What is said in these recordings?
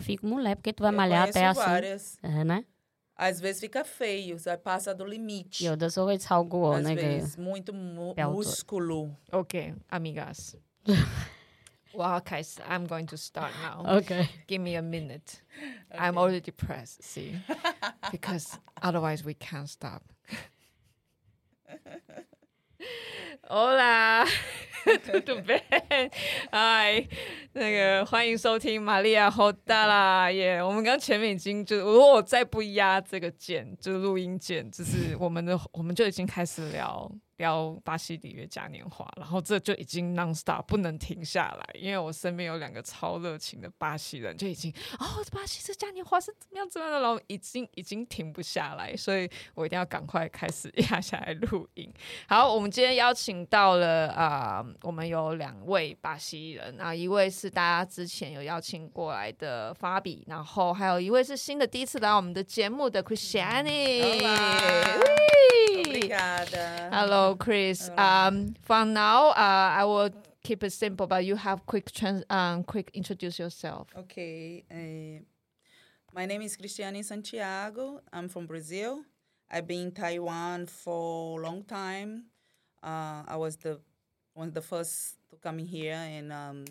eu fico, mulher, porque tu vai eu malhar até assim. várias. É, né? Às vezes fica feio, sabe? passa do limite. Eu das vezes algo, né? É vezes, muito é músculo. Ok, amigas. Well, guys, I'm going to start now. Okay. Give me a minute. Okay. I'm already depressed, see? because otherwise we can't stop. Hola, tudo bem? Hi，那个欢迎收听玛利亚好大啦耶！我们刚前面已经就如果我再不压这个键，就是录音键，就是我们的我们就已经开始聊。聊巴西里约嘉年华，然后这就已经 non stop 不能停下来，因为我身边有两个超热情的巴西人，就已经哦，巴西这嘉年华是怎么样怎么样的，然后已经已经停不下来，所以我一定要赶快开始压下来录音。好，我们今天邀请到了啊、呃，我们有两位巴西人啊，一位是大家之前有邀请过来的 Fabi，然后还有一位是新的第一次来我们的节目的 Cristiane。Obrigada. Hello, Chris. Um, for now, uh, I will keep it simple, but you have quick trans, um, quick introduce yourself. Okay. eh, my name is Cristiane Santiago. I'm from Brazil. I've been in Taiwan for a long time. Uh, I was the one of the first to come here and um,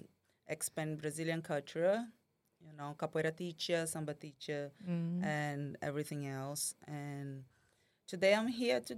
expand Brazilian culture. You know, capoeira teacher, samba teacher, and everything else. And today I'm here to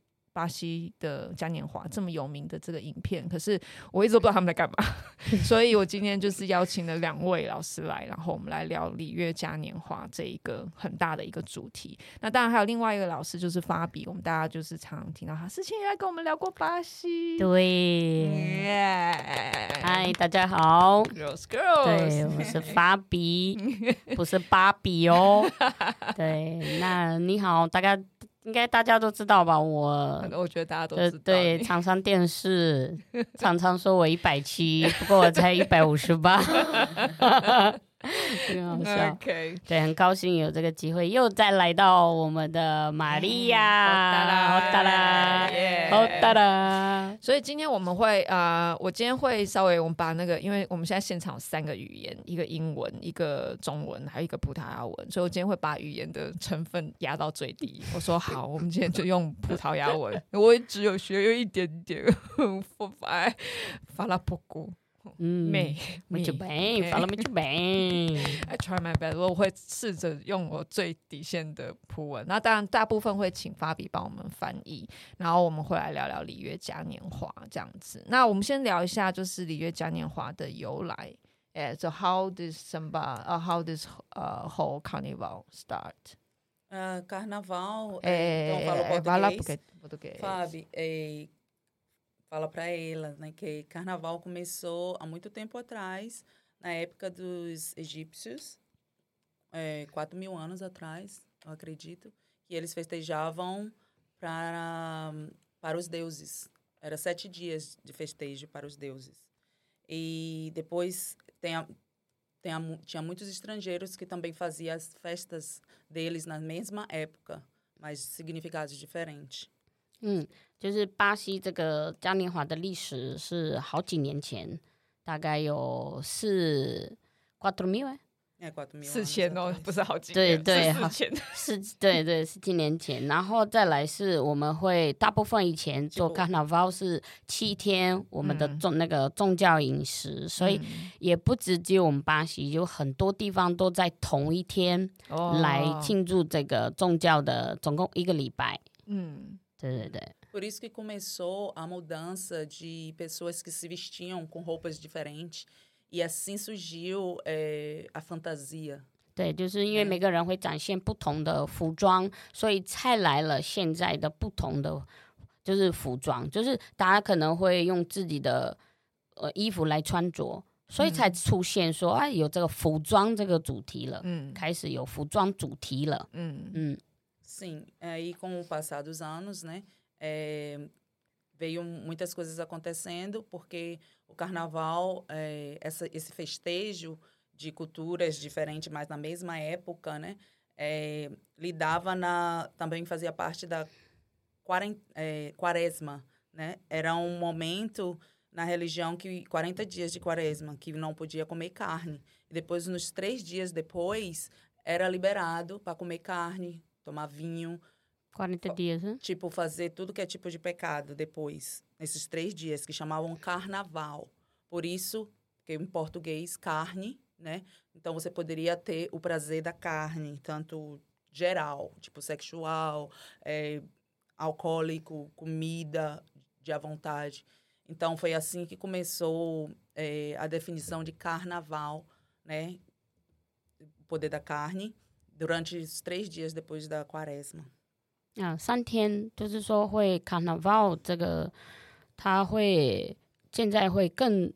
巴西的嘉年华这么有名的这个影片，可是我一直都不知道他们在干嘛，所以我今天就是邀请了两位老师来，然后我们来聊里约嘉年华这一个很大的一个主题。那当然还有另外一个老师就是法比，我们大家就是常常听到他之前也来跟我们聊过巴西。对，嗨 Yeah，大家好，girls girls，对，我是法比，不是芭比哦。对，那你好，大家应该大家都知道吧？我我觉得大家都知道。呃对，常常电视，常常说我一百七，不过我才一百五十八。很好笑。OK，对，很高兴有这个机会，又再来到我们的玛利亚，好哒啦，好哒啦。所以今天我们会呃，我今天会稍微我们把那个，因为我们现在现场有三个语言，一个英文，一个中文，还有一个葡萄牙文，所以我今天会把语言的成分压到最低。我说好，我们今天就用葡萄牙文，我也只有学有一点点，发发拉波古。嗯，美，muito bem，fala muito bem。I try my best，我会试着用我最底线的葡文。那当然，大部分会请法比帮我们翻译，然后我们会来聊聊里约嘉年华这样子。那我们先聊一下，就是里约嘉年华的由来。哎，so how does samba，呃、uh,，how does 呃、uh, whole carnival 拉 português. 不给 Fábio, eh, fala para ela né, que carnaval começou há muito tempo atrás, na época dos egípcios, é, 4 mil anos atrás, eu acredito, que eles festejavam para, para os deuses. Era sete dias de festejo para os deuses. E depois tem a, tem a, tinha muitos estrangeiros que também faziam as festas deles na mesma época, mas significados diferentes. 嗯，就是巴西这个嘉年华的历史是好几年前，大概有四 quatro mil 哎，É, 4 mil 四千哦不是好几对年对四千。是，对对，是几年前，然后再来是我们会大部分以前做 carnaval 是七天，我们的宗、那个宗教饮食，所以也不只只有我们巴西，有很多地方都在同一天来庆祝这个宗教的，总共一个礼拜。嗯，对对对。Por isso que começou a mudança de pessoas que se vestiam com roupas diferentes e assim surgiu é, a fantasia. 对，就是因为每个人会展现不同的服装，所以才来了现在的不同的就是服装，就是大家可能会用自己的呃衣服来穿着，所以才出现说，啊，有这个服装这个主题了，嗯，开始有服装主题了，嗯嗯。Sim, aí com o passar dos anos, né, é, veio muitas coisas acontecendo, porque o carnaval, é, essa, esse festejo de culturas diferentes, mas na mesma época, né, é, lidava na, também fazia parte da quaresma, né, era um momento na religião que 40 dias de quaresma, que não podia comer carne. E depois, nos três dias depois, era liberado para comer carne, tomar vinho. 40 dias, né? Tipo, fazer tudo que é tipo de pecado depois, nesses três dias, que chamavam carnaval. Por isso, que em português, carne, né? Então, você poderia ter o prazer da carne, tanto geral, tipo sexual, é, alcoólico, comida de à vontade. Então, foi assim que começou é, a definição de carnaval, né? O poder da carne, 啊三天就是说会看到 valve 这个它会现在会更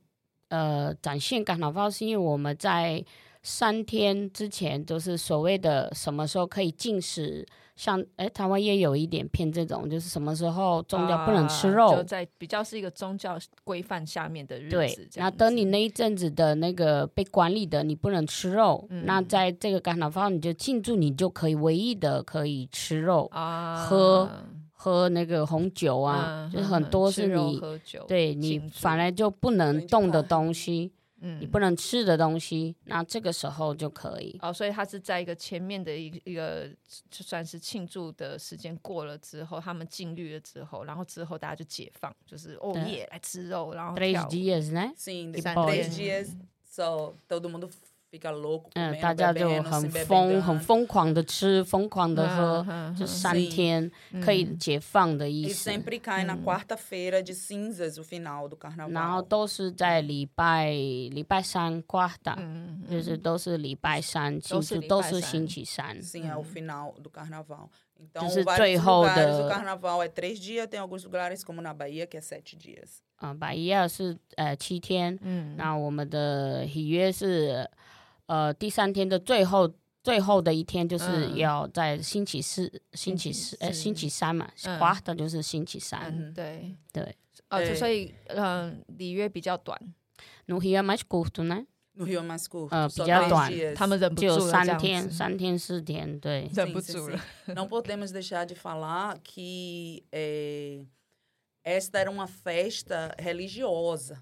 呃展现感染方是因为我们在三天之前就是所谓的什么时候可以进食像哎，台湾也有一点偏这种，就是什么时候宗教不能吃肉，啊、就在比较是一个宗教规范下面的日子。对，那等你那一阵子的那个被管理的，你不能吃肉，嗯、那在这个甘纳方你就庆祝，你就可以唯一的可以吃肉，啊、喝喝那个红酒啊，啊就是很多是你对你反而就不能动的东西。嗯，你不能吃的东西，那这个时候就可以。哦，所以他是在一个前面的一个一个，就算是庆祝的时间过了之后，他们禁律了之后，然后之后大家就解放，就是哦耶，来吃肉，然后跳舞。Três dias, né? Sim, três dias. So todo mundo fica louco 嗯，大家就很疯，很疯狂的吃，疯狂的喝，就三天可以解放的意思。E sempre cai na quarta-feira de cinzas o final do carnaval。然后都是在礼拜礼拜三 quarta，就是都是礼拜三庆祝，都是星期三。 Sim, é o final do carnaval。Então, 就是最后的 o carnaval é três dias, tem alguns lugares como na Bahia que é sete dias。啊，巴伊亚是呃七天，嗯，那我们的喜约是。 呃，第三天的最后最后的一天就是要在星期四、嗯、星期四呃星期三嘛，花的、嗯、就是星期三。嗯、对对，哦，就所以嗯，里约比较短。No é mais curto, né? No. 呃，比较短，他们忍不住就三天，三天四天，对，忍不住了。Não podemos deixar de falar que é, esta era uma festa religiosa.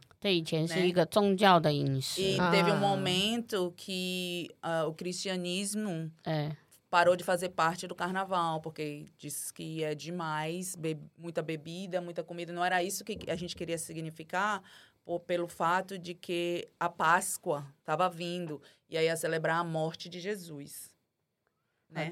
Né? E teve um ah. momento que uh, o cristianismo é. parou de fazer parte do carnaval, porque diz que é demais, be muita bebida, muita comida. Não era isso que a gente queria significar, por, pelo fato de que a Páscoa estava vindo e aí ia celebrar a morte de Jesus. Né?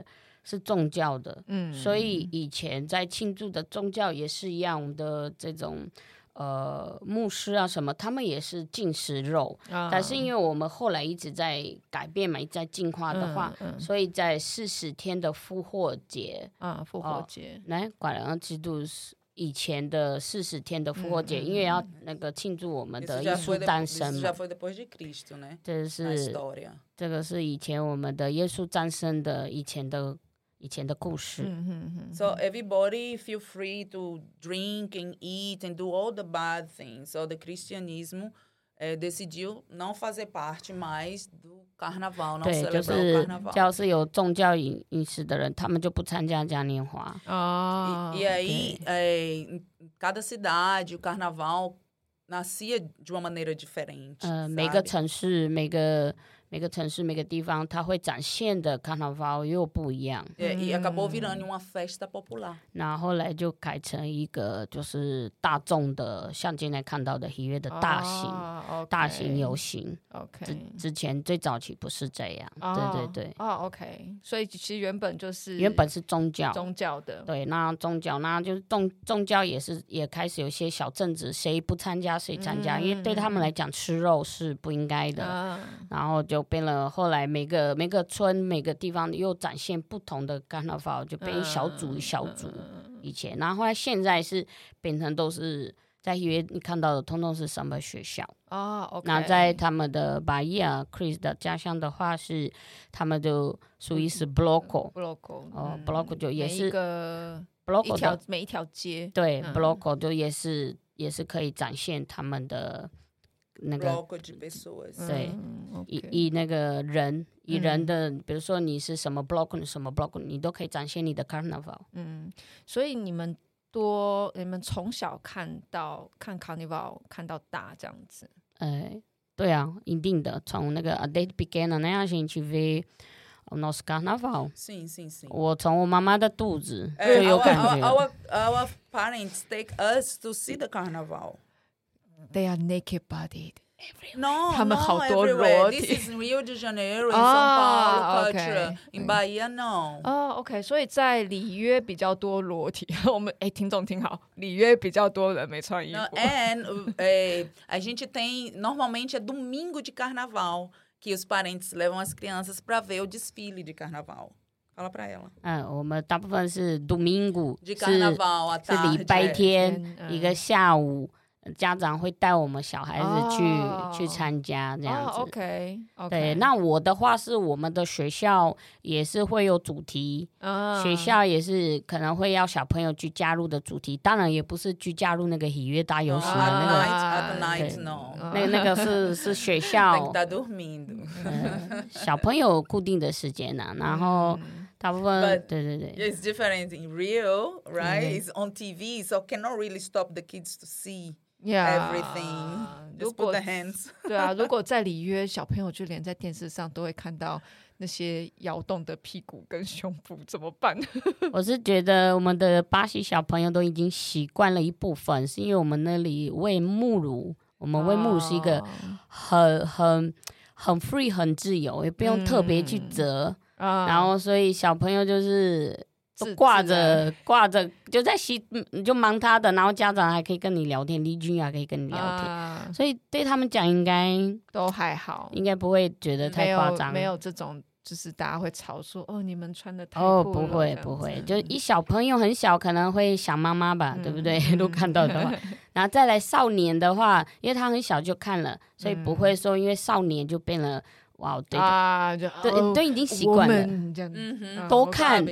Ah, 是宗教的，嗯，所以以前在庆祝的宗教也是一样，我们的这种呃牧师啊什么，他们也是进食肉，啊、但是因为我们后来一直在改变嘛，一直在进化的话，嗯嗯、所以在四十天的复活节啊，复活节。来管了基督以前的四十天的复活节，嗯、因为要那个庆祝我们的耶稣诞生嘛，这是这个是以前我们的耶稣诞生的以前的。以前的故事。So everybody feel free to drink and eat and do all the bad things. So the cristianismo eh, decidiu não fazer parte mais do carnaval, não celebrar o carnaval. 只要是有宗教饮饮食的人，他们就不参加嘉年华。啊。E, e aí, eh, em cada cidade, o carnaval nascia de uma maneira diferente. 呃，每个城市，每个。 每个城市、每个地方，它会展现的 carnaval 又不一样。对，e acabou virando uma festa popular。那后来就改成一个就是大众的，像今天看到的喜悦的大型、oh, okay. 大型游行。OK，之之前最早期不是这样。Oh, 对对对。哦、oh,，OK，所以其实原本就是原本是宗教，宗教的。对，那宗教那就是宗宗教也是也开始有一些小政治，谁不参加谁参加，嗯、因为对他们来讲吃肉是不应该的。嗯、然后就。变了，后来每个每个村每个地方又展现不同的 carnaval，就变成小组小组。以前，然后后来现在是变成都是在 Rio 你看到的通通是 Samba 学校啊。那在他们的 Bahia Chris 的家乡的话，是他们就属于是 Bloco。Bloco 哦，Bloco 就也是一个 Bloco 一条每一条街。对，Bloco 就也是也是可以展现他们的那个。对，以以那个人以人的，比如说你是什么 block，什么 block，你都可以展现你的 Carnival。嗯，所以你们。多，你们从小看到看 Carnival 看到大这样子。哎，对啊，一定的。从那个 a desde pequena 那样先去 ver o nosso Carnaval。Sim, sim, sim。我从我妈妈的肚子就有感觉。Our, our, our parents take us to see the Carnival. They are naked bodied. No, 他们好多裸体。This is Rio de Janeiro, in São Paulo, culture. In Bahia, no. 哦，OK，所以在里约比较多裸体。我们哎，听众听好，里约比较多人没穿衣服。And 哎，a gente tem normalmente é domingo de Carnaval que os parentes levam as crianças para ver o desfile de Carnaval. Fala para ela. 嗯，我们大部分是 domingo de Carnaval 是礼拜天一个下午。 家长会带我们小孩子去、oh, 去参加这样子。Oh, OK，, okay. 对。那我的话是，我们的学校也是会有主题，uh, 学校也是可能会要小朋友去加入的主题。当然也不是去加入那个喜悦大游行的那个。那那个是是学校。小朋友固定的时间呢，然后大部分对对对。It's different in real, right? It's on TV, so cannot really stop the kids to see. Yeah, everything. 如果 对啊，如果在里约，小朋友就连在电视上都会看到那些摇动的屁股跟胸部，怎么办？我是觉得我们的巴西小朋友都已经习惯了一部分，是因为我们那里喂母乳，我们喂母乳是一个很很很 free 很自由，也不用特别去折，嗯、然后所以小朋友就是。挂着挂着就在洗，你就忙他的，然后家长还可以跟你聊天，邻居啊可以跟你聊天，啊、所以对他们讲应该都还好，应该不会觉得太夸张，没有这种就是大家会吵说哦，你们穿的太哦不会不会，就一小朋友很小可能会想妈妈吧，嗯、对不对？都看到的话，然后再来少年的话，因为他很小就看了，所以不会说因为少年就变了。哇，对啊，就对，都已经习惯了，这样，嗯哼，多看，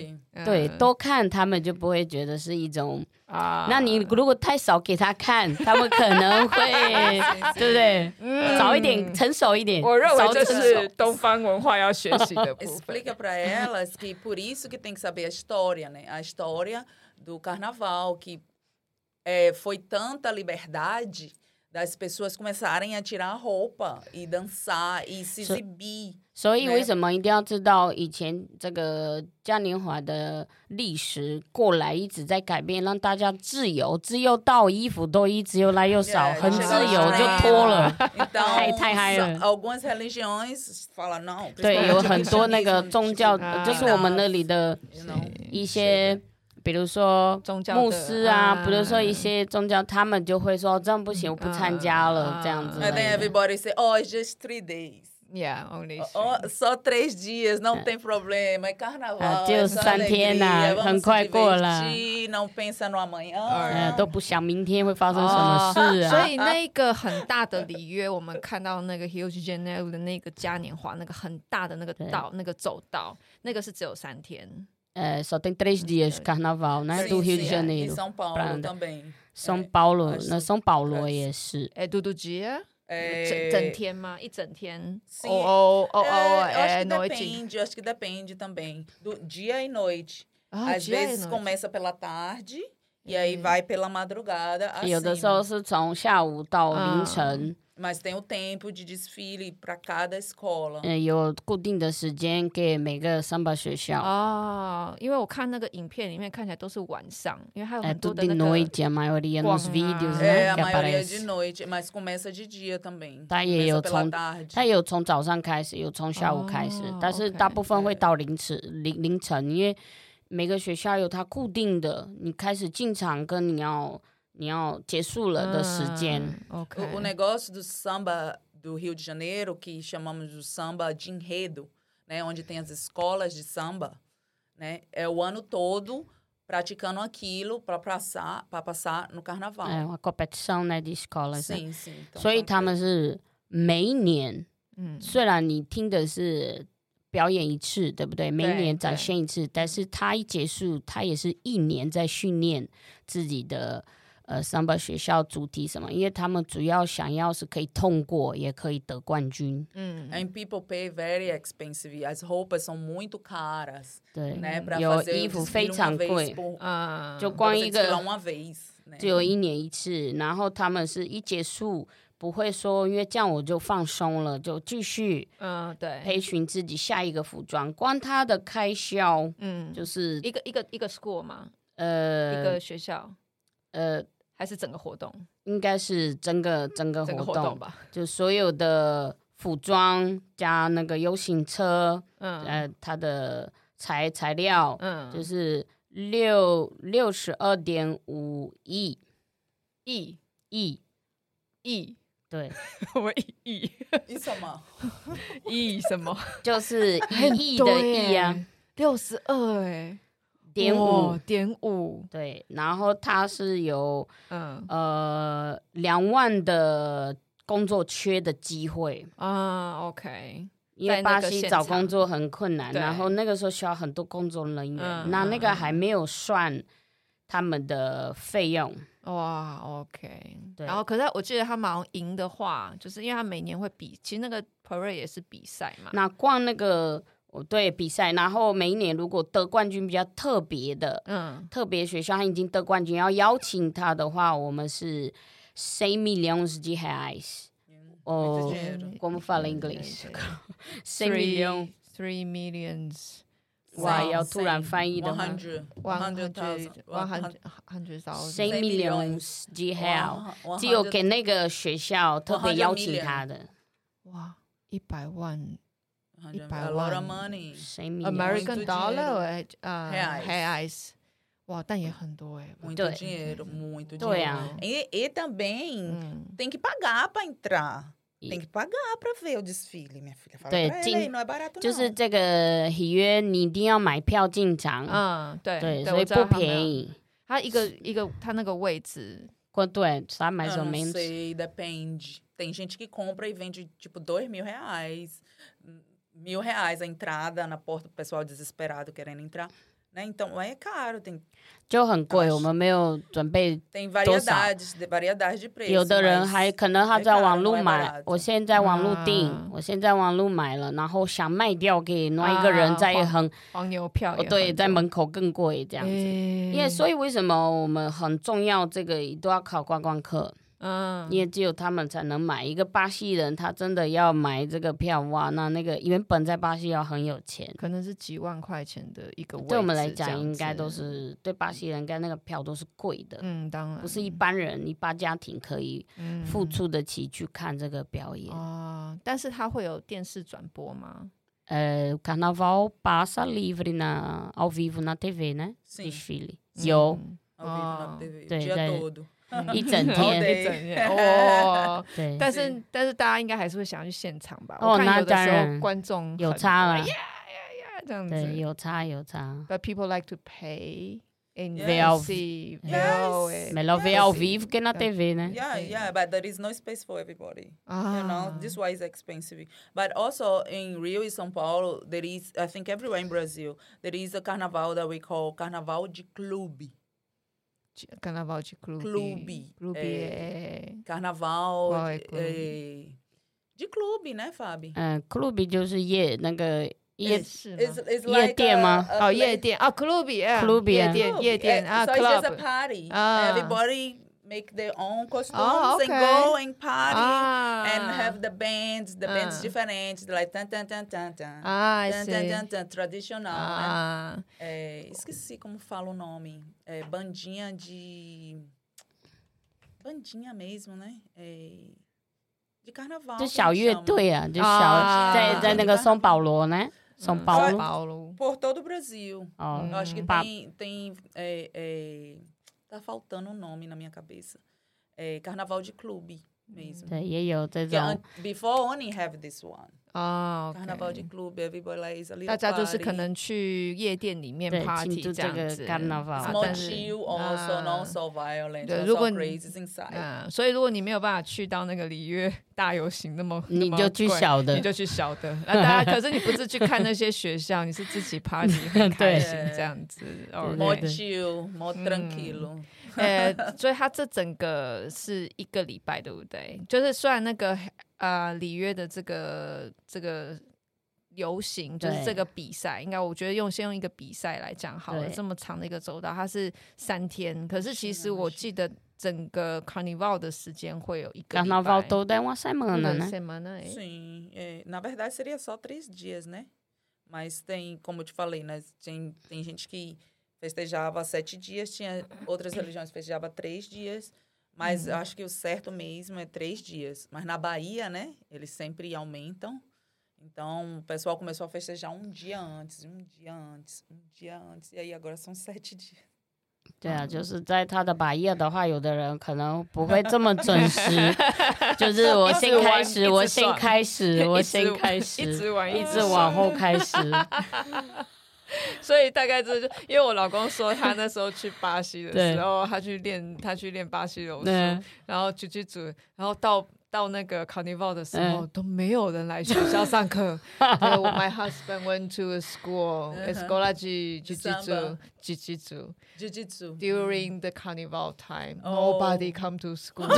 对，多看，他们就不会觉得是一种啊。那你如果太少给他看，他们可能会，对不对？早一点成熟一点。我认为这是东方文化要学习的部分。Explica para elas que por isso que tem que saber a história, né? A história do carnaval, que é, foi tanta liberdade. Das pessoas começarem a tirar a roupa e dançar e se exibir。所以为什么一定要知道以前这个嘉年华的历史过来一直在改变，让大家自由，自由到衣服都一直又来又少，很自由就脱了，太太嗨了。Algumas religiões falam não。对，有很多那个宗教，就是我们那里的一些。比如说宗教牧师啊，比如说一些宗教，他们就会说这样不行，我不参加了，这样子。And then everybody say, oh, it's just three days. Yeah, only. Oh, Só três dias, não tem problema. É carnaval. 就三天呐，很快过了。Não pensa no amanhã. 都不想明天会发生什么事啊。所以那个很大的里约，我们看到那个 Rio de Janeiro 的那个嘉年华，那个很大的那个道，那个走道，那个是只有三天。呃，só tem três dias carnaval，né? Do Rio de Janeiro。São Paulo também。São Paulo，那 São Paulo 也是。É todo dia？整整天吗？一整天？哦哦哦哦，é noite。Acho que depende também do dia e noite。Às vezes começa pela tarde e aí vai pela madrugada。有的时候是从下午到凌晨。 有固定的时间给每个上班学校。哦因为我看那个影片里面看起来都是晚上因为还有很多的他也有从他有从早上开始有从下午开始但是大部分会到凌晨凌凌晨因为每个学校有他固定的你开始进场跟你要 你要结束了的时间。Uh, okay. o, o negócio do samba do Rio de Janeiro, que chamamos de samba de enredo, né, onde tem as escolas de samba, né, é o ano todo praticando aquilo para passar, para passar no carnaval. É uma competição né de escolas。 Sim, sim. Então, 所以 foi- 他们是每一年，嗯，虽然你听的是表演一次，对不对？每一年展现一次，但是他一结束，他也是一年在训练自己的 呃，三八学校主题什么？因为他们主要想要是可以通过，也可以得冠军。嗯，And people pay very expensive as roupas são muito caras。对，有衣服非常贵，就光一个，只有一年一次。然后他们是一结束不会说，因为这样我就放松了，就继续。嗯，对。培训自己下一个服装，光他的开销，嗯，就是一个一个一个 school 嘛？呃，一个学校，呃。还是整个活动？应该是整个整个整个活动，吧。就所有的服装加那个游行车，嗯呃，它的材材料嗯，就是六六十二点五亿亿亿，亿，对，我亿亿 Isso, amor. 亿什么？就是 一亿的亿啊，，六十二哎，点五，点五，对，然后它是有嗯。呃两万的工作缺的机会，啊，OK，因为巴西找工作很困难，然后那个时候需要很多工作人员，嗯那那个嗯还没有算他们的费用，哇，OK，对。然后可是我记得他们好像赢的话，就是因为他每年会比，其实那个 parade 也是比赛嘛，那逛那个哦对比赛，然后每一年如果得冠军比较特别的嗯，特别学校，他已经得冠军，要邀请他的话，我们是 cem milhões de reais。Muito 哦 como fala em inglês? cem milhões。three millions，哇，要突然翻译的话 one hundred 100,000, one hundred hundred thousand，，cem Cem milhões de real，100 只有给那个学校特别邀请他的哇，一百万 100, 100 a lot of 万 money. cem milhões。 American Muito dollar 哎，呃 Reais reais，哇，但也很多哎， Muito Doe. dinheiro, muito dinheiro. 对啊， E, e também 嗯， tem que pagar para entrar. E- Tem que pagar para ver o desfile, minha filha. Fala Doe, pra ela tin- aí, não é barato 就是 não. 这个喜约，你一定要买票进场，嗯，对对，对，所以我知道不他们要。便宜。它一个一个，它那个位置，过对，三百 Eu 左 não 右。 sei, depende. Tem gente que compra e vende tipo dois mil reais. Mil reais a entrada na porta, o pessoal desesperado querendo entrar. Né? Então, é caro, tem, 就很贵，我们没有准备。tem variedades, de, variedades de preços. 有的人 mas 还可能他在网络买，我现在网络订啊，我现在网络买了，然后想卖掉给另外一个人，在啊很黄牛票对，很在门口更贵这样子。因因为所以为什么我们很重要，这个都要考观光客，嗯，因为只有他们才能买。一个巴西人他真的要买这个票，哇，那那个原本在巴西要很有钱。可能是几万块钱的一个位置，对我们来讲，应该都是对巴西人，应该那个票都是贵的，嗯，当然不是一般人一般家庭可以嗯付出得起去看这个表演。哦，但是它会有电视转播吗？呃，Carnaval passa livre na ao vivo na TV, né? Sim. Desfile. 有，嗯 Ao vivo na Ah. TV, o 对 dia 在 todo. 一整哦天。一整天哦。对，但是但是大家应该还是会想要去现场吧？哦我看有的那当时候然观众有很差了呀呀呀这样对，子。有差有差。 But people like to pay in Ver ao- see Yes. ver it. Melhor ver ao vivo que na TV, né? Yeah, Okay. yeah, but there is no space for everybody. Ah. You know, this why it's expensive. But also in Rio and São Paulo, there is, I think everywhere in Brazil, there is a carnaval that we call Carnaval de Clube. Carnaval de clube. Clube. Clube é... Carnaval Qual é de, clube? eh, de clube, né, Fábio? 嗯，club 就是夜那个夜是 It's, 吗？it's 夜 like 店 a- 吗？a 哦，place- 夜店啊，clube 啊 Clube 夜啊店 Clube. 夜店 Eh, 啊 so it's just a，club party. Ah. Everybody make their own costumes Oh, and okay. go and party ah and have the bands, the bands Ah. diferentes, like tan tan tan tan tan. ah, I Tan, see. tan, tan, tan, tradicional, né? ah É, esqueci como fala o nome. É, bandinha de. Bandinha mesmo, né? É, de carnaval. 就 que 小 eles 乐 chamam. 队啊，就小啊在在那个松保罗呢，松保包罗 Paulo Por todo o Brasil. 哦 Eu acho que Pa- tem. tem é, é, tá faltando um nome na minha cabeça. É, carnaval de clube. Mesmo. 对，也有这种 Before only have this one. 啊 Carnaval de clube, everybody like is a little 大家就是可能去夜店里面 party 这这个样子 also, not so violent, 对如果你 crazy inside. 嗯，所以如果你没有办法去到那个里约大游行那么，你就去小的你就去小的。那大家可是你不是去看那些学校，你是自己 party 很开心这样子。对 More 哦，对 chill, more 嗯 tranquilo. 呃，所以它这整个是一个礼拜，对不对？就是虽然那个呃里约的这个这个。游行就是这个比赛，应该我觉得用先用一个比赛来讲好了。这么长的一个周到，它是三天，可是其实我记得整个 Carnival 的时间会有一个礼拜 Carnaval todo é uma semana, né? semana, é. Sim, é, na verdade seria só três dias, né? Mas tem, como eu te falei, né? Tem, tem gente que festejava sete dias, tinha outras religiões que festejavam três dias. Mas eu acho que o certo mesmo é três dias. Mas na Bahia, né? Eles sempre aumentam. Então, o pessoal começou a festejar um dia antes, um dia antes, um dia antes. E aí agora são sete dias. 对啊，就是在他的百叶的话，有的人可能不会这么准时，就是我先开始，我先开始，我先开始，一直玩，一直往后开始。 所以大概这就因为我老公说他那时候去巴西的时候，他去练他去练巴西柔术，然后去去组，然后到到那个 Carnival 的时候都没有人来学校上课。My husband went to a school, escola de jiu-jitsu, jiu-jitsu, Jiu-jitsu. During the Carnival time, Oh. nobody come to school,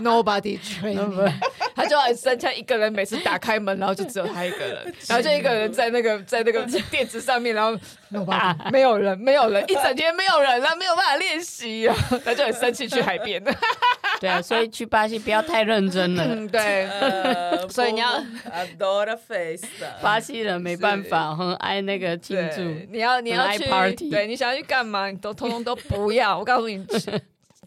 nobody training. 他就很生气，一个人每次打开门，然后就只有他一个人，然后就一个人在那个在那个垫子上面，然后 nobody 没有人，没有人，一整天没有人了，没有办法练习啊，他就很生气去海边。对啊，所以去巴西不要太认真了。嗯，对，Ah, o 所以你要 adora festa. 巴西人没办法，很爱那个庆祝。你要你要去 party 对，你想要去干嘛，你都通通都不要。我告诉你。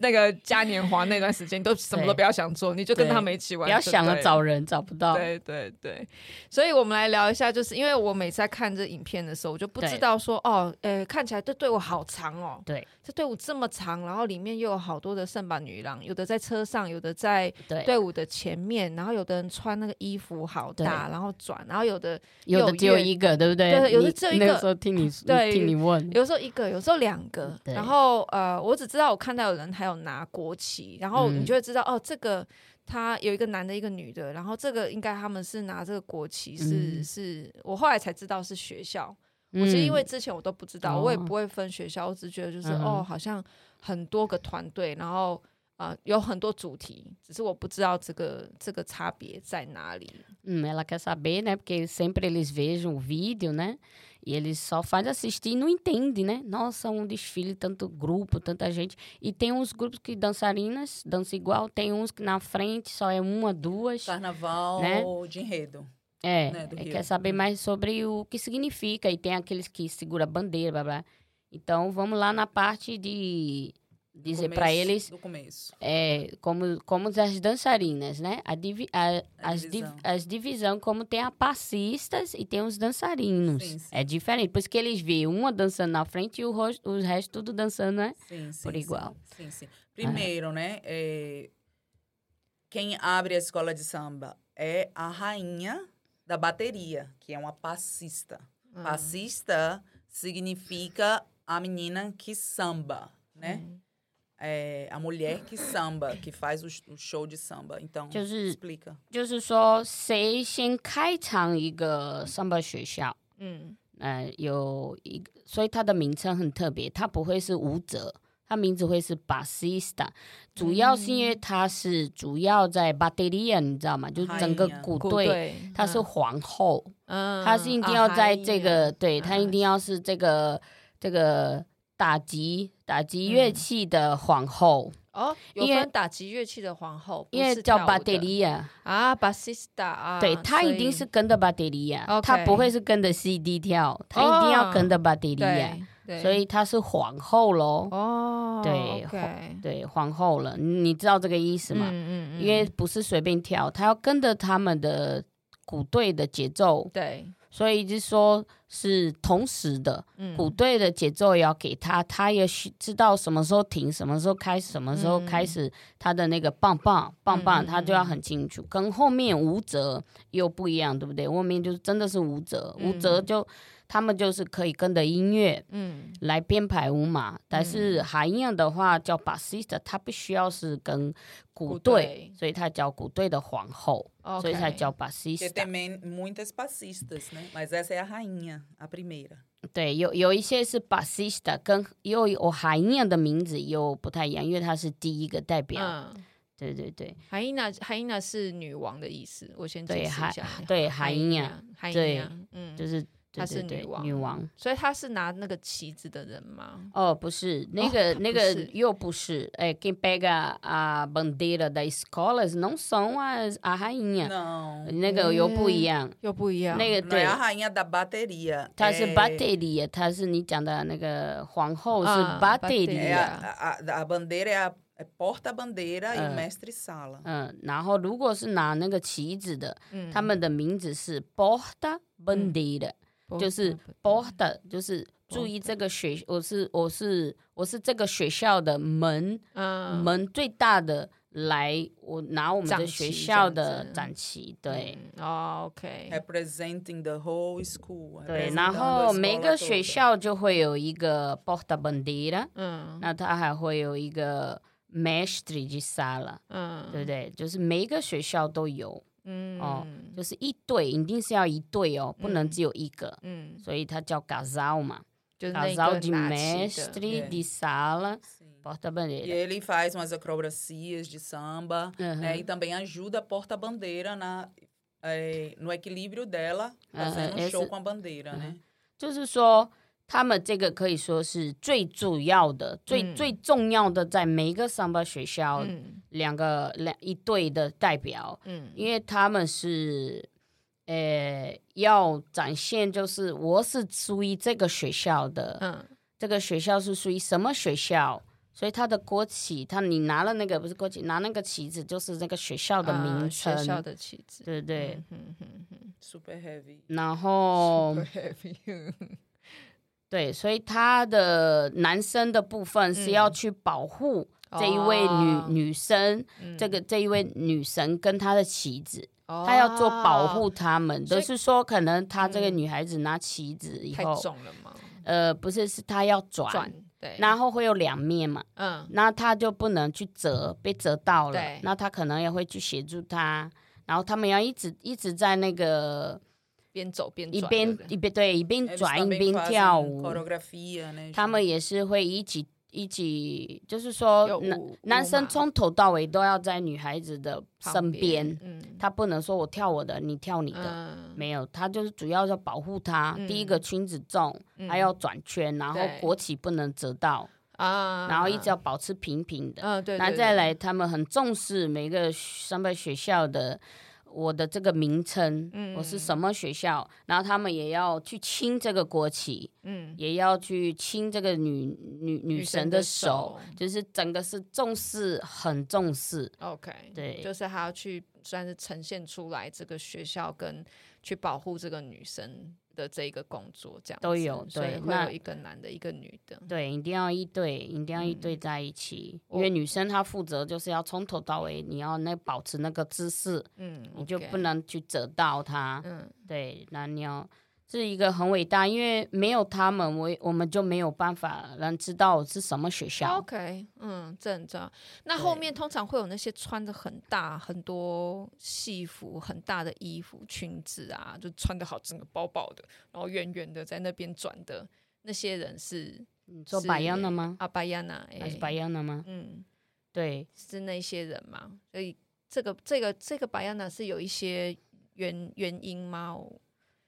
那个嘉年华那段时间，你都什么都不要想做，你就跟他们一起玩。不要想了找人找不到。对对对，所以我们来聊一下，就是因为我每次在看这影片的时候，我就不知道说哦，呃，看起来这队伍好长哦。对，这队伍这么长，然后里面又有好多的圣巴女郎，有的在车上，有的在队伍的前面，然后有的人穿那个衣服好大，然后转，然后有的有的只有一个，对不对？对，有的只有一个。那个时候听你对，听你问，有时候一个，有时候两个。然后呃，我只知道我看到有人还有拿国旗。然后你就会知道，嗯、哦，这个他有一个男的，一个女的，然后这个应该他们是拿这个国旗是，是、嗯、是我后来才知道是学校。嗯、我是因为之前我都不知道，哦、我也不会分学校，我只觉得就是、嗯、哦，好像很多个团队，然后 啊、呃、有很多主题，只是我不知道这个这个差别在哪里。嗯，ela quer saber, né? Porque sempre eles vejam o vídeo, né? E eles só fazem assistir e não entendem, né? Nossa, um desfile, tanto grupo, tanta gente. E tem uns grupos que dançarinas dançam igual, tem uns que na frente só é uma, duas. Carnaval né? de enredo. É, né? é quer saber mais sobre o que significa. E tem aqueles que segura bandeira, blá, blá. Então, vamos lá na parte de dizer para eles do começo. É, como, como as dançarinas, né? A, divi, a, a as, divisão. Div, as divisão, como tem a passistas e tem os dançarinos. Sim, sim. É diferente. Por isso que eles veem uma dançando na frente e o, rosto, o resto tudo dançando, né? Sim, sim, Por igual. Sim, sim. Primeiro, né? É, quem abre a escola de samba é a rainha da bateria, que é uma passista. Hum. Passista significa a menina que samba, né? Hum. É a mulher que samba, que faz o, o show de samba. Então, 就是、explica. 就是说，谁先开场一个 samba 学校，嗯，呃，有一个，所以它的名称很特别，它不会是舞者，它名字会是 bassista，主要是因为它是主要在 bateria，你知道吗？就是整个鼓队，它是皇后，嗯，它是一定要在这个，啊、对，它一定要是这个这个。打击打击乐器的皇后、嗯、哦，有分打击乐器的皇后，因为叫巴德利亚。啊，巴西斯塔啊，对，他一定是跟着巴德利亚，他不会是跟着 CD 跳，他一定要跟着巴德利亚，所以他是皇后喽。哦，对对皇后了，你知道这个意思吗？嗯嗯嗯，因为不是随便跳，他要跟着他们的鼓队的节奏，对。所以就是说是同时的，嗯、鼓队的节奏也要给他，他也需知道什么时候停，什么时候开始，什么时候开始他的那个棒棒棒棒，他就要很清楚。跟后面吴哲又不一样，对不对？后面就是真的是吴哲，吴哲就。他们就是可以跟着音乐，嗯，来编排舞码。嗯、但是海燕的话叫 bassista，他必须要是跟鼓队，所以他叫鼓队的皇后，Okay. 所以才叫 bassista。对，有有一些是 bassista，跟又有海燕的名字又不太一样，因为她是第一个代表。嗯、对对对，海燕娜，海燕娜是女王的意思。我先解释一下。对，海燕，对，嗯，就是。她是女王，女王，所以她是拿那个旗子的人吗？哦，不是，那个那个又不是。哎，quem pega a bandeira da escola não são as a rainha，那个又不一样，又不一样。那个对，a rainha da bateria，她是 bateria，她是你讲的那个皇后是 bateria。a a bandeira é porta bandeira e mestre sala。嗯，然后如果是拿那个旗子的，他们的名字是 porta bandeira。就是 border，就是注意这个学，我是我是我是这个学校的门，嗯，门最大的来，我拿我们的学校的展旗，对，OK，representing the whole school，对，然后每个学校就会有一个 porta bandeira，嗯，那它还会有一个 mestre de sala，嗯，对不对？就是每一个学校都有。嗯哦，就是一对，一定是要一对哦，不能只有一个。嗯，所以它叫 casal 嘛，就是 casal de mestre de sala porta-bandeira. E ele faz umas acrobacias de samba, né? E também ajuda a porta-bandeira na no equilíbrio dela, fazendo um show com a bandeira, né? 就是说。他们这个可以说是最主要的、最、嗯、最重要的，在每一个桑巴学校，嗯、 两个两一队的代表，嗯，因为他们是，呃，要展现就是我是属于这个学校的，嗯，这个学校是属于什么学校，所以他的国旗，他你拿了那个不是国旗，拿那个旗子就是那个学校的名称，啊、学校的旗子，对对，嗯嗯嗯，super heavy，然后。Super heavy 对，所以他的男生的部分是要去保护这一位女、嗯、女生，嗯、这个这一位女神跟她的棋子，嗯、他要做保护他们，都以是说可能她这个女孩子拿棋子以后，太重了吗？呃，不是，是她要转，转对，然后会有两面嘛，嗯，那他就不能去折，被折到了，对那他可能也会去协助他，然后他们要一直一直在那个。边走边一边一边对一边转一边跳舞，他们也是会一起一起，就是说男男生从头到尾都要在女孩子的身边，他不能说我跳我的，你跳你的，没有，他就是主要要保护她。第一个裙子重，还要转圈，然后国旗不能折到啊，然后一直要保持平平的。嗯，对。那再来，他们很重视每个上班学校的。我的这个名称，嗯、我是什么学校？然后他们也要去亲这个国旗，嗯，也要去亲这个女女女神的手，的手就是整个是重视，很重视。OK，对，就是还要去算是呈现出来这个学校跟去保护这个女生。的这一个工作，这样都有，对，会有一个男的，一个女的，对，一定要一对，一定要一对在一起，嗯、因为女生她负责就是要从头到尾，你要那保持那个姿势，嗯，你就不能去折到她，嗯，对，那你要。是一个很伟大，因为没有他们，我我们就没有办法能知道是什么学校。OK，嗯，这很重要。那后面通常会有那些穿的很大、很多戏服、很大的衣服、裙子啊，就穿的好整个包包的，然后圆圆的在那边转的那些人是做白羊的吗？啊，白羊的，还是白羊的吗？嗯，对，是那些人嘛。所以这个这个这个白羊的是有一些原原因吗？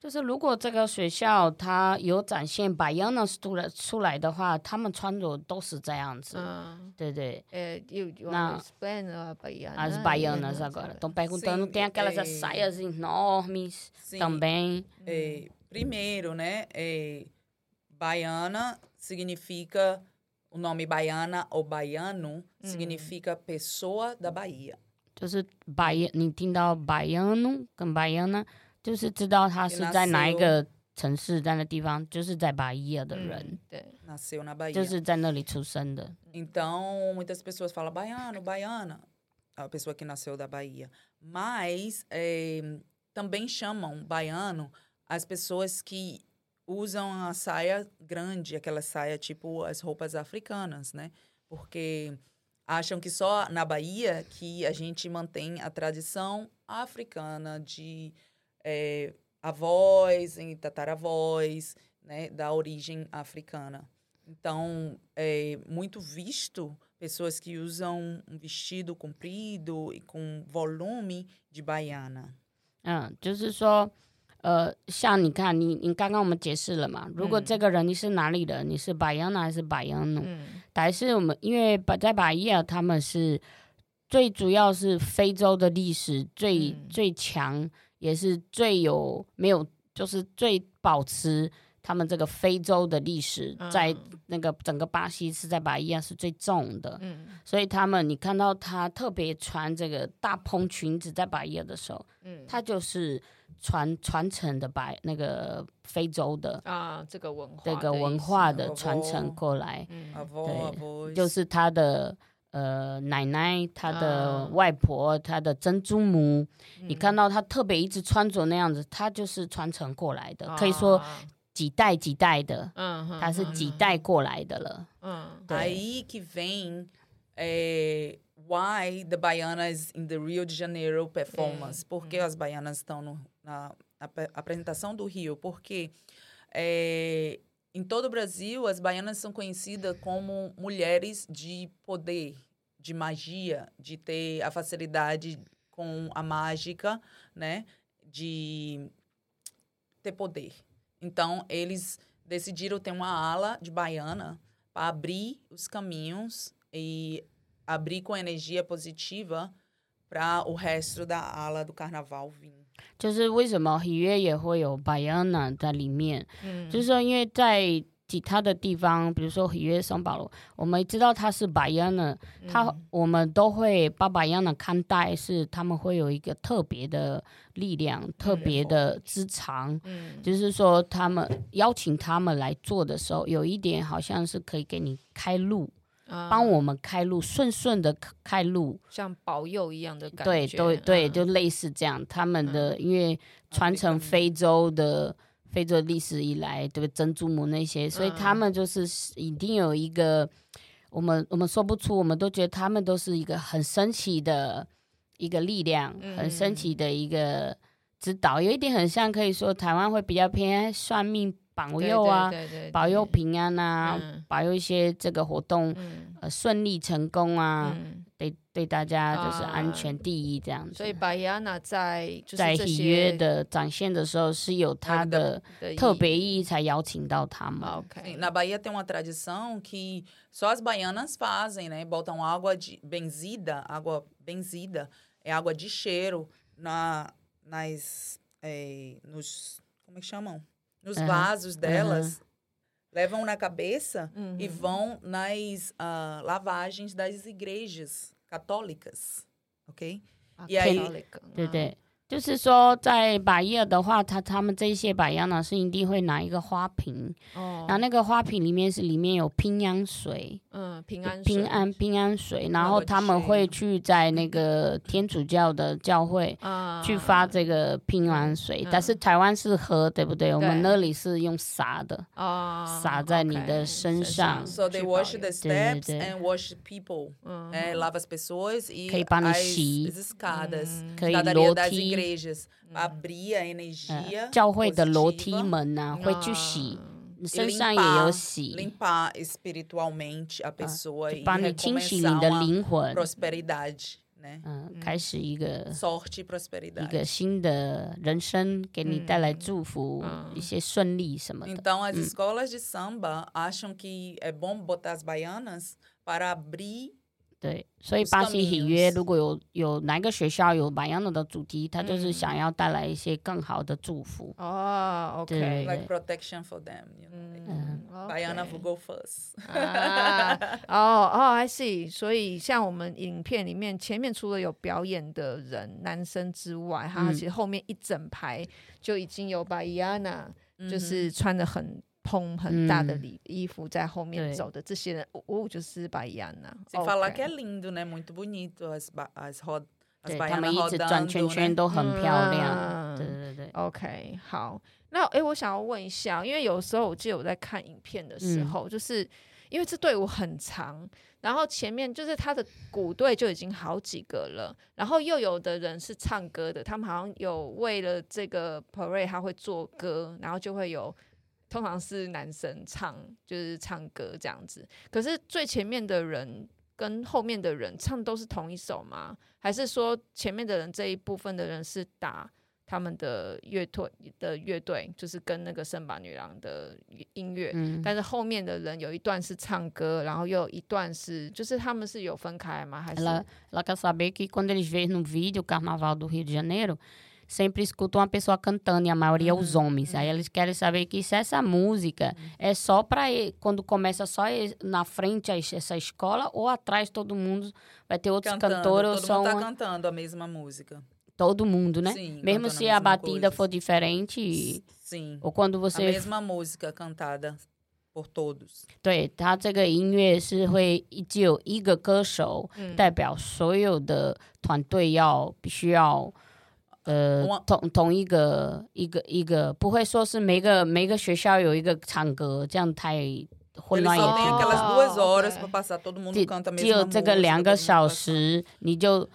就是如果这个学校它有展现 baiana 出来出来的话，他们穿着都是这样子，嗯、对对。呃，有那 as baianas agora estão perguntando tem aquelas saias enormes também. primeiro, né? baiana significa o nome baiana ou baiano significa pessoa da Bahia. 就是 baiano，你听到 baiano 跟 baiana。 就是知道他是在哪一个城市，在那地方，就是在巴伊亚的人，嗯、对，nasceu na Bahia，就是在那里出生的。Então muitas pessoas falam baiano, baiana, a pessoa que nasceu da Bahia, mas é, também chamam baiano as pessoas que usam a saia grande, aquela saia tipo as roupas africanas, né? Porque acham que só na Bahia que a gente mantém a tradição africana de é, avós e tataravós, né, da origem africana. Então, é muito visto pessoas que usam um vestido comprido e com volume de baiana. 嗯，就是说，呃，像你看，你你刚刚我们解释了嘛，如果这个人你是哪里人，嗯、你是巴扬纳还是巴扬努？嗯，但是我们因为在巴伊亚，他们是最主要是非洲的历史最、嗯、最强。 也是最有没有，就是最保持他们这个非洲的历史，在那个整个巴西是在巴伊亚是最重的，嗯，所以他们你看到他特别穿这个大蓬裙子在巴伊亚的时候，嗯，他就是传传承的白那个非洲的啊这个文化这个文化的传承过来，嗯，对，就是他的。呃，奶奶、她的外婆、她的曾祖母，你看到她特别一直穿着那样子，她就是传承过来的，可以说几代几代的，嗯，她是几代过来的了。嗯，Aí que vem why the baianas in the Rio de Janeiro performance? Por que as baianas estão no, na, na apresentação do Rio? Porque é, em todo o Brasil, as baianas são conhecidas como mulheres de poder, de magia, de ter a facilidade com a mágica, né? De ter poder. Então, eles decidiram ter uma ala de baiana para abrir os caminhos e abrir com energia positiva para o resto da ala do carnaval vir. 就是为什么喜悦也会有 Baiana 在里面，嗯，就是说因为在其他的地方，比如说喜悦圣保罗，我们知道他是 Baiana，他、嗯、我们都会把 Baiana 看待是他们会有一个特别的力量、嗯、特别的资长，嗯，就是说他们邀请他们来做的时候，有一点好像是可以给你开路。帮我们开路，顺顺的开路，像保佑一样的感觉。对对对，就类似这样。他们的因为传承非洲的非洲历史以来，对珍珠母那些，所以他们就是一定有一个，我们我们说不出，我们都觉得他们都是一个很神奇的一个力量，很神奇的一个指导。有一点很像，可以说台湾会比较偏算命。保佑啊，对对对对，保佑平安啊，嗯、保佑一些这个活动、嗯、呃顺利成功啊，嗯、对对大家就是安全第一这样子。啊、所以巴伊亚在在喜悦的展现的时候是有它的特别意义才邀请到他们。OK，那 Bahia tem uma tradição que só as baianas fazem, né? Botam água de benzida, água benzida é água de cheiro na nas é, nos como é que chamam? nos uhum. vasos delas, uhum. levam na cabeça uhum. e vão nas uh, lavagens das igrejas católicas, ok? okay. E aí, 对对。就是说，在巴伊亚的话，他他们这些巴伊亚呢是一定会拿一个花瓶，哦，然后那个花瓶里面是里面有平安水， 嗯，平安平安平安水，然后他们会去在那个天主教的教会去发这个平安水，但是台湾是喝，对不对？我们那里是用洒的，哦，洒在你的身上。So they wash the steps and wash people，嗯，哎，lava as pessoas e 可以帮你洗 escadas，可以楼梯。igrejas abrir a energia，教会的楼梯门啊，会去洗，身上也有洗，limpar espiritualmente a pessoa，帮你清洗你的灵魂，prosperidade，嗯，开始一个 sorte prosperidade，一个新的人生，给你带来祝福，一些顺利什么的。Então as escolas de samba acham que é bom botar as baianas para abrir 对，所以巴西里约如果有有哪个学校有巴扬的主题，他就是想要带来一些更好的祝福。哦，OK，like protection for them。嗯 Baiana will go first。哦哦，I see。所以像我们影片里面前面除了有表演的人男生之外，他、嗯、其实后面一整排就已经有 Baiana，、嗯、就是穿的很蓬很大的礼衣服在后面走的这些人，哦，就是 Baiana。Sem falar que é lindo, né? Muito bonito as as rodas。对，他们一直转圈圈都很漂亮。嗯、对对对，OK，好。那哎，我想要问一下，因为有时候我记得我在看影片的时候，嗯、就是因为这队伍很长，然后前面就是他的鼓队就已经好几个了，然后又有的人是唱歌的，他们好像有为了这个 parade 他会做歌，然后就会有通常是男生唱，就是唱歌这样子。可是最前面的人跟后面的人唱都是同一首吗？还是说前面的人这一部分的人是打？他们的乐队的乐队就是跟那个圣巴女郎的音乐，嗯，但是后面的人有一段是唱歌，然后又有一段是，就是他们是有分开吗？还是？Ela, ela quer saber que quando eles veem no vídeo o Carnaval do Rio de Janeiro, sempre escutam uma pessoa cantando e a maioria os homens. Aí eles querem saber que se essa música é só para quando começa só na frente essa escola ou atrás todo mundo vai ter outros cantando, cantores todo ou mundo só tá cantando a mesma música. Todo mundo, né? Sim, Mesmo se a, a batida coisa. for diferente. Sim. Ou quando você. A mesma música cantada por todos. 对，他这个音乐是会只有一个歌手代表所有的团队要必须要 呃同同一个一个一个不会说是每个每个学校有一个唱歌，这样太混乱一点。只有这个两个小时，你就。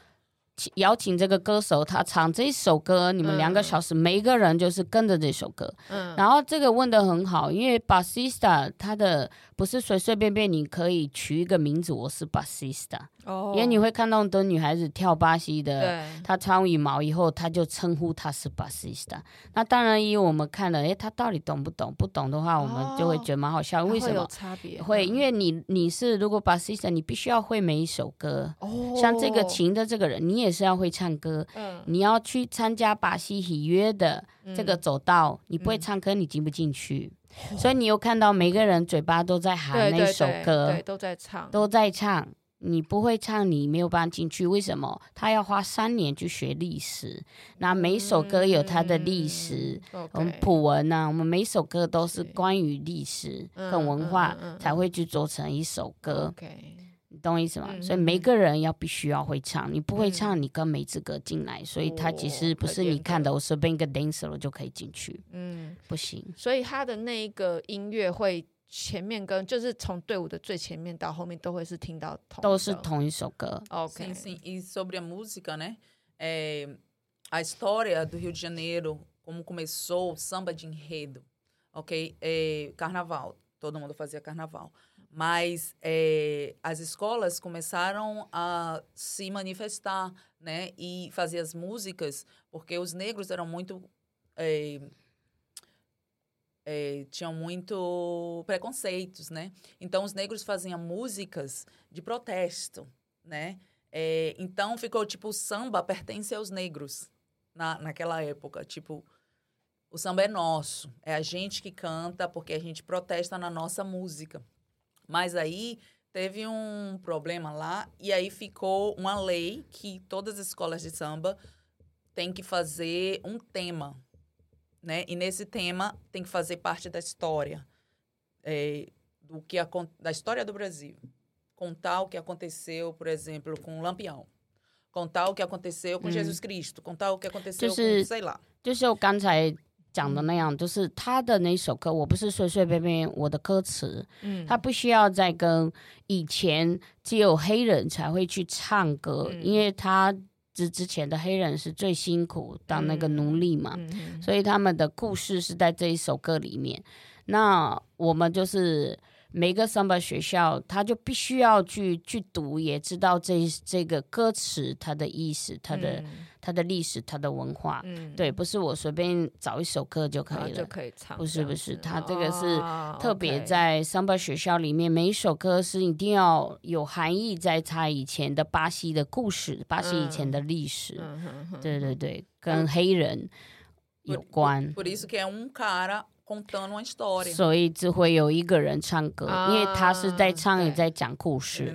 邀请这个歌手，他唱这首歌，你们两个小时，嗯、每一个人就是跟着这首歌。嗯，然后这个问的很好，因为巴西斯塔他的不是随随便便你可以取一个名字，我是巴西斯塔。哦，因为你会看到很多女孩子跳巴西的，她穿羽毛以后，她就称呼她是巴西斯塔。那当然，因为我们看了，哎，她到底懂不懂？不懂的话，我们就会觉得蛮好笑。为什么？有差别？会，因为你你是如果巴西斯塔，你必须要会每一首歌。哦，像这个琴的这个人，你也是要会唱歌。嗯，你要去参加巴西喜约的这个走道，你不会唱歌，你进不进去。所以你又看到每个人嘴巴都在喊那首歌，对，都在唱，都在唱。你不会唱，你没有办法进去。为什么？他要花三年去学历史。那每一首歌有它的历史，嗯、我们普文啊，我们每一首歌都是关于历史跟文化才会去做成一首歌。你懂我意思吗？嗯、所以每个人要必须要会唱，你不会唱，你根本没资格进来。所以他其实不是你看的，我随便一个 dancer 就可以进去。嗯，不行。所以他的那一个音乐会。前面跟就是从队伍的最前面到后面都会是听到同都是同一首歌。Ok. Sim, sim. E sobre a música, né? É, a história do Rio de Janeiro, como começou o samba de enredo, ok? É, carnaval, todo mundo fazia carnaval. Mas é, as escolas começaram a se manifestar, né? E fazer as músicas, porque os negros eram muito é, tinham muito preconceitos, né? Então, os negros faziam músicas de protesto, né? É, então, ficou tipo, o samba pertence aos negros na, naquela época. Tipo, o samba é nosso, é a gente que canta porque a gente protesta na nossa música. Mas aí teve um problema lá e aí ficou uma lei que todas as escolas de samba têm que fazer um tema né? E nesse tema tem que fazer parte da história, é, do que a, da história do Brasil. Contar o que aconteceu, por exemplo, com o Lampião. Contar o que aconteceu com Jesus Cristo. Contar o que aconteceu com, sei lá. 就是我刚才讲的那样，就是他的那首歌，我不是随随便便我的歌词，嗯，他不需要再跟以前只有黑人才会去唱歌，嗯、因为他。 之之前的黑人是最辛苦当那个奴隶嘛，嗯、所以他们的故事是在这一首歌里面。那我们就是每个 Samba 学校，他就必须要去去读，也知道这这个歌词它的意思，它的。嗯它的历史，它的文化，嗯，对，不是我随便找一首歌就可以了，就可以唱。不是不是，他这个是特别在桑巴学校里面，每一首歌是一定要有含义，在它以前的巴西的故事，巴西以前的历史，对对对，跟黑人有关。Por isso que é um cara 所以只会有一个人唱歌，因为他是在唱，也在讲故事。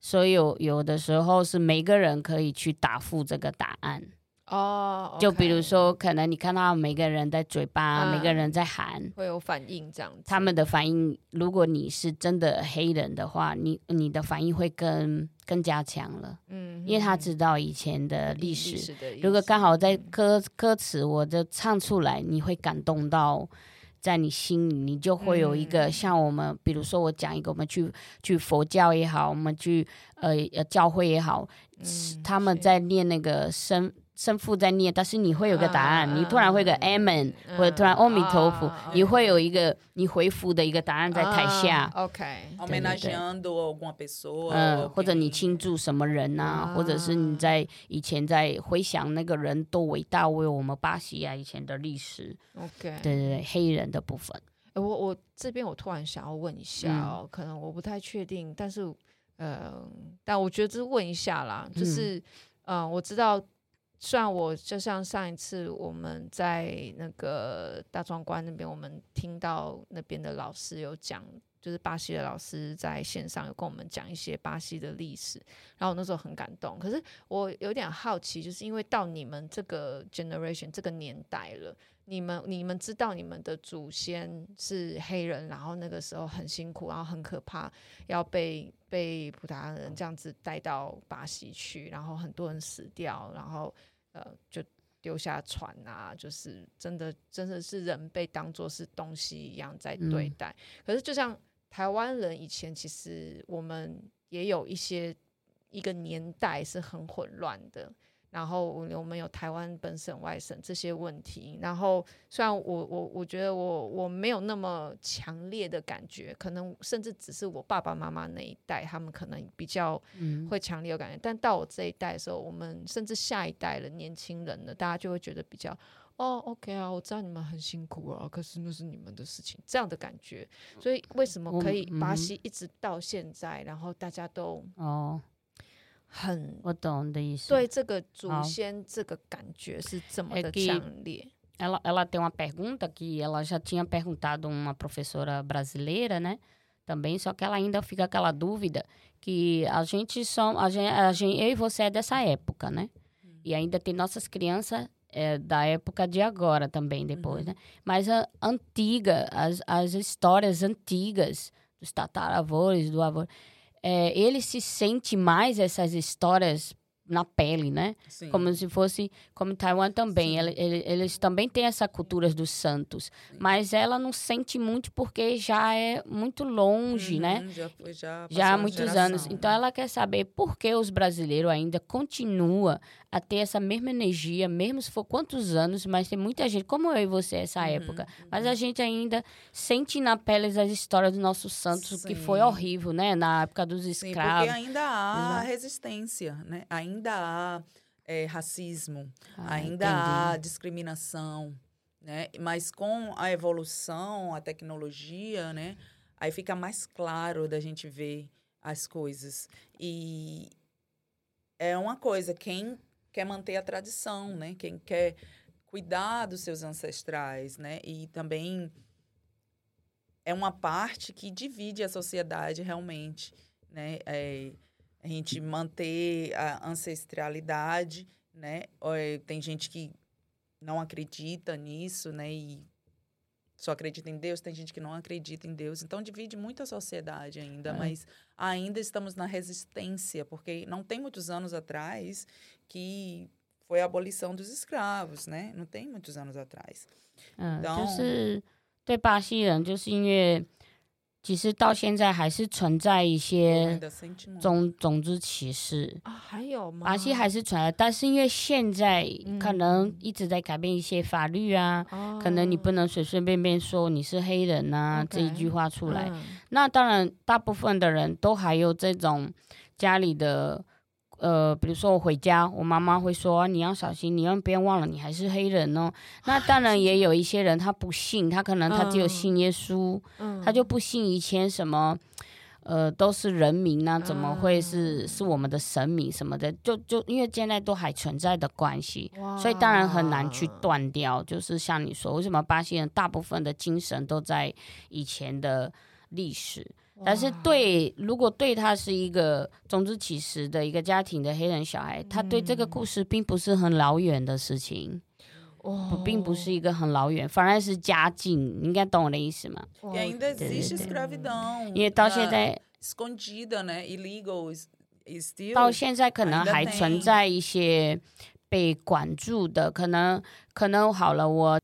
所以有有的时候是每个人可以去答复这个答案。哦，就比如说，可能你看到每个人在嘴巴，每个人在喊，会有反应这样子。他们的反应，如果你是真的黑人的话，你你的反应会更更加强了。嗯，因为他知道以前的历史。如果刚好在歌歌词我就唱出来，你会感动到在你心里，你就会有一个像我们，比如说我讲一个，我们去去佛教也好，我们去呃呃教会也好，他们在念那个声。神父在念，但是你会有个答案，你突然会个 Amen，或者突然阿弥陀佛，你会有一个你回复的一个答案在台下。Pessoa，嗯，或者你庆祝什么人呐，或者是你在以前在回想那个人多伟大，为我们巴西啊以前的历史。OK，对对对，黑人的部分。我我这边我突然想要问一下哦，可能我不太确定，但是呃，但我觉得就是问一下啦，就是嗯，我知道。虽然我就像上一次我们在那个大壮观那边，我们听到那边的老师有讲，就是巴西的老师在线上有跟我们讲一些巴西的历史，然后我那时候很感动。可是我有点好奇，就是因为到你们这个 generation 这个年代了，你们你们知道你们的祖先是黑人，然后那个时候很辛苦，然后很可怕，要被被葡萄牙人这样子带到巴西去，然后很多人死掉，然后。呃，就丢下船啊，就是真的，真的是人被当作是东西一样在对待。嗯、可是，就像台湾人以前，其实我们也有一些一个年代是很混乱的。然后我们有台湾本省外省这些问题，然后虽然我我我觉得我我没有那么强烈的感觉，可能甚至只是我爸爸妈妈那一代，他们可能比较会强烈有感觉，嗯、但到我这一代的时候，我们甚至下一代的年轻人呢，大家就会觉得比较哦，OK 啊，我知道你们很辛苦啊，可是那是你们的事情，这样的感觉。所以为什么可以巴西一直到现在，然后大家都哦。很，我懂的意思。对这个祖先，这个感觉是这么的强烈。Ela, ela tem uma pergunta que ela já tinha perguntado uma professora brasileira, né? Também, só que ela ainda fica aquela dúvida que a gente só, a gente, a gente, eu e você é dessa época, né? Uhum. E ainda tem nossas crianças é, da época de agora também, depois, uhum. né? Mas a antiga, as, as histórias antigas dos tataravós, do avô é, ele se sente mais essas histórias na pele, né? Sim. Como se fosse, como Taiwan também, ele, ele, eles também têm essa cultura dos santos, Sim. mas ela não sente muito porque já é muito longe, uhum, né? Já, foi, já, já há muitos geração, anos. Né? Então ela quer saber por que os brasileiros ainda continuam a ter essa mesma energia, mesmo se for quantos anos, mas tem muita gente, como eu e você, essa uhum, época, uhum. mas a gente ainda sente na pele as histórias dos nossos santos, Sim. que foi horrível, né? Na época dos escravos. Sim, porque ainda há resistência, né? Ainda há é, racismo, ah, ainda entendi. há discriminação, né? Mas com a evolução, a tecnologia, né? Aí fica mais claro da gente ver as coisas. E é uma coisa, quem quer manter a tradição, né? Quem quer cuidar dos seus ancestrais, né? E também é uma parte que divide a sociedade realmente, né? É, a gente manter a ancestralidade, né? É, tem gente que não acredita nisso, né? E só acredita em Deus, tem gente que não acredita em Deus. Então divide muito a sociedade ainda, é. mas ainda estamos na resistência, porque não tem muitos anos atrás que foi a abolição dos escravos, né? Não tem muitos anos atrás. Ah, então, 就是对巴西人，就是因为 其实到现在还是存在一些种种族歧视啊，还有吗？巴西还是存在，但是因为现在可能一直在改变一些法律啊，嗯、可能你不能随随便便说你是黑人啊、嗯、这一句话出来。嗯、那当然，大部分的人都还有这种家里的。呃，比如说我回家，我妈妈会说，你要小心，你要别忘了，你还是黑人哦。那当然也有一些人他不信，他可能他只有信耶稣，嗯、他就不信以前什么。呃，都是人民呢、啊，怎么会是、嗯、是我们的神明什么的？就就因为现在都还存在的关系，所以当然很难去断掉。就是像你说，为什么巴西人大部分的精神都在以前的历史？但是对，如果对他是一个种族歧视的一个家庭的黑人小孩，他对这个故事并不是很老远的事情。哦，并不是一个很老远，反而是家境，你应该懂我的意思吗？因为到现在到现在可能还存在一些被管住的，可能可能好了我。